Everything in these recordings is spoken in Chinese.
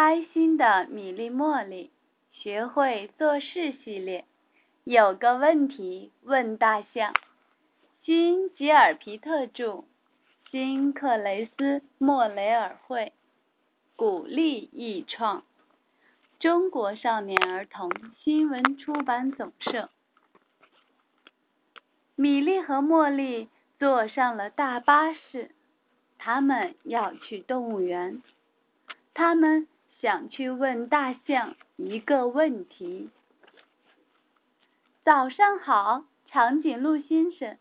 开心的米粒茉莉学会做事系列，有个问题问大象。新吉尔皮特著，新克雷斯莫雷尔绘，古力易创，中国少年儿童新闻出版总社。米粒和茉莉坐上了大巴士，他们要去动物园。他们想去问大象一个问题。早上好，长颈鹿先生，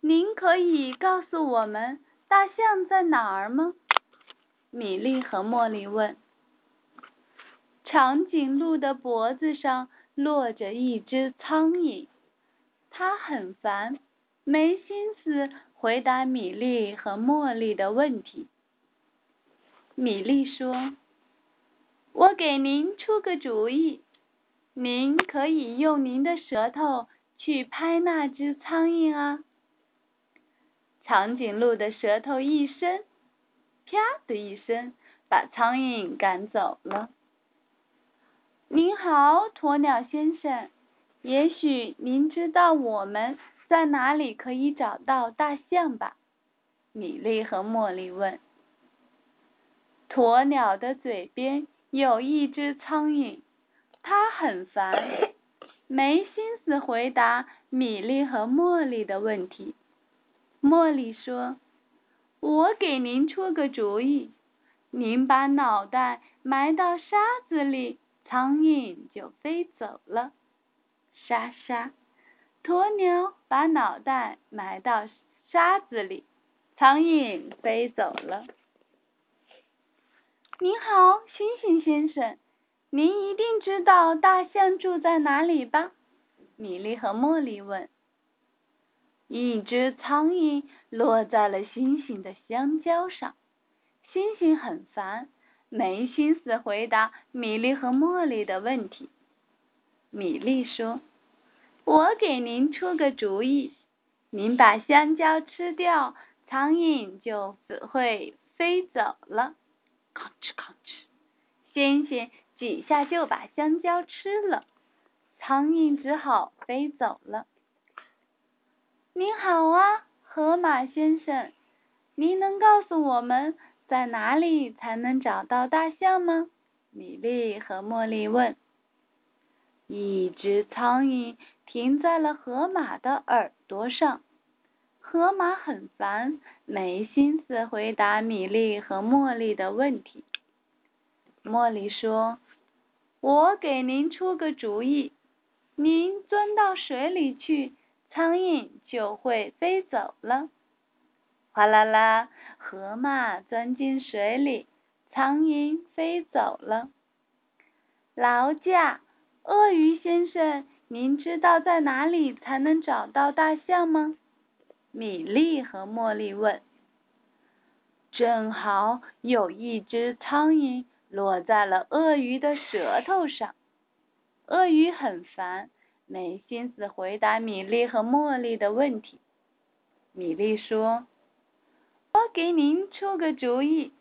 您可以告诉我们大象在哪儿吗？米莉和茉莉问。长颈鹿的脖子上落着一只苍蝇，它很烦，没心思回答米莉和茉莉的问题。米莉说：“我给您出个主意，您可以用您的舌头去拍那只苍蝇啊。”长颈鹿的舌头一伸，啪的一声，把苍蝇赶走了。您好，鸵鸟先生，也许您知道我们在哪里可以找到大象吧？米莉和茉莉问。鸵鸟的嘴边有一只苍蝇，它很烦，没心思回答米莉和茉莉的问题。茉莉说：“我给您出个主意，您把脑袋埋到沙子里，苍蝇就飞走了。”沙沙，鸵鸟把脑袋埋到沙子里，苍蝇飞走了。您好，星星先生，您一定知道大象住在哪里吧？米莉和茉莉问。一只苍蝇落在了星星的香蕉上，星星很烦，没心思回答米莉和茉莉的问题。米莉说：“我给您出个主意，您把香蕉吃掉，苍蝇就会飞走了。”吭哧吭哧，星星几下就把香蕉吃了，苍蝇只好飞走了。您好啊，河马先生，您能告诉我们在哪里才能找到大象吗？米莉和茉莉问。一只苍蝇停在了河马的耳朵上。河马很烦，没心思回答米莉和茉莉的问题。茉莉说：“我给您出个主意，您钻到水里去，苍蝇就会飞走了。”哗啦啦，河马钻进水里，苍蝇飞走了。劳驾，鳄鱼先生，您知道在哪里才能找到大象吗？米莉和茉莉问：“正好有一只苍蝇落在了鳄鱼的舌头上，鳄鱼很烦，没心思回答米莉和茉莉的问题。”米莉说：“我给您出个主意，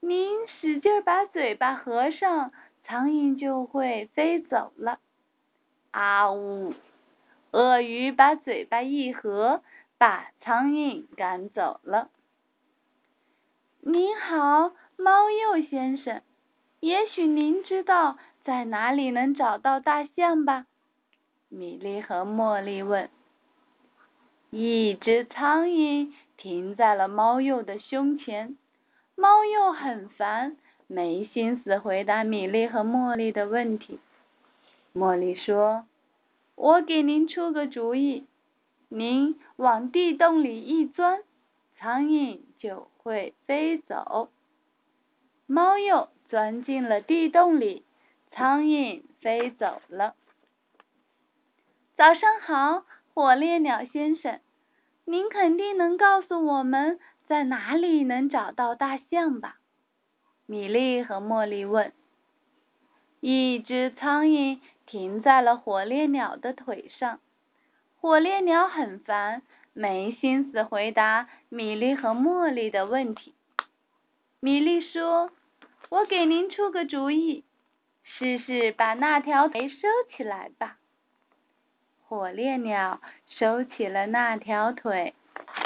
您使劲把嘴巴合上，苍蝇就会飞走了。”啊呜！鳄鱼把嘴巴一合。把苍蝇赶走了。您好，猫鼬先生，也许您知道在哪里能找到大象吧？米莉和茉莉问。一只苍蝇停在了猫鼬的胸前，猫鼬很烦，没心思回答米莉和茉莉的问题。茉莉说：“我给您出个主意。”您往地洞里一钻，苍蝇就会飞走。猫又钻进了地洞里，苍蝇飞走了。早上好，火烈鸟先生，您肯定能告诉我们在哪里能找到大象吧？米莉和茉莉问。一只苍蝇停在了火烈鸟的腿上。火烈鸟很烦，没心思回答米莉和茉莉的问题。米莉说：“我给您出个主意，试试把那条腿收起来吧。火烈鸟收起了那条腿，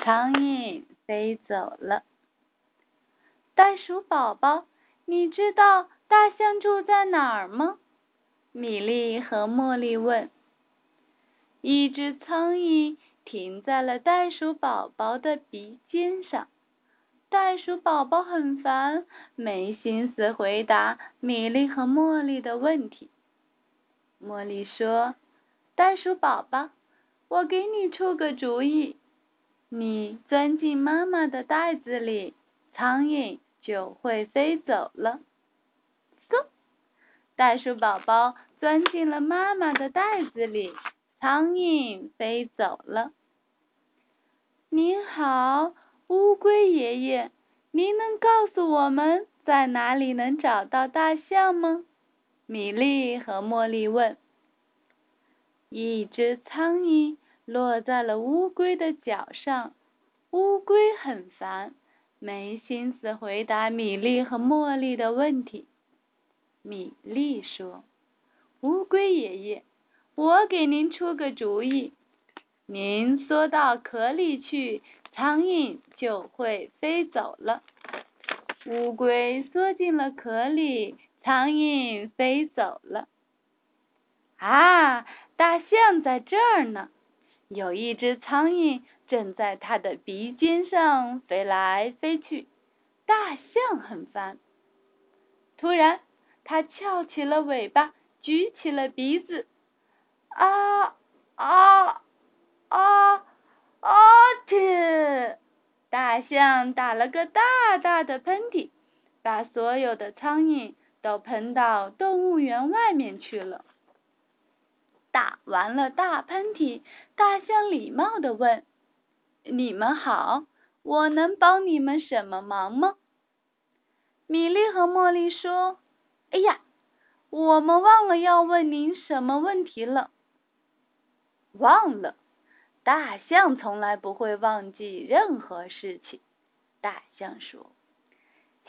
苍蝇飞走了。袋鼠宝宝，你知道大象住在哪儿吗？米莉和茉莉问。一只苍蝇停在了袋鼠宝宝的鼻尖上，袋鼠宝宝很烦，没心思回答米莉和茉莉的问题。茉莉说：“袋鼠宝宝，我给你出个主意，你钻进妈妈的袋子里，苍蝇。”就会飞走了。嗖，袋鼠宝宝钻进了妈妈的袋子里，苍蝇飞走了。您好，乌龟爷爷，您能告诉我们在哪里能找到大象吗？米莉和茉莉问。一只苍蝇落在了乌龟的脚上，乌龟很烦。没心思回答米莉和茉莉的问题。米莉说：“乌龟爷爷，我给您出个主意，您缩到壳里去，苍蝇就会飞走了。”乌龟缩进了壳里，苍蝇飞走了。啊，大象在这儿呢！有一只苍蝇。正在它的鼻尖上飞来飞去，大象很烦。突然，它翘起了尾巴，举起了鼻子，啊啊啊啊！嚏！大象打了个大大的喷嚏，把所有的苍蝇都喷到动物园外面去了。打完了大喷嚏，大象礼貌的问。你们好，我能帮你们什么忙吗？米莉和茉莉说：“哎呀，我们忘了要问您什么问题了。”忘了？大象从来不会忘记任何事情。大象说：“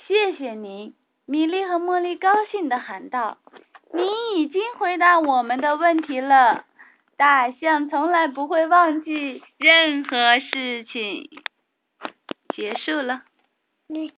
谢谢您。”米莉和茉莉高兴的喊道：“您已经回答我们的问题了。”大象从来不会忘记任何事情。结束了。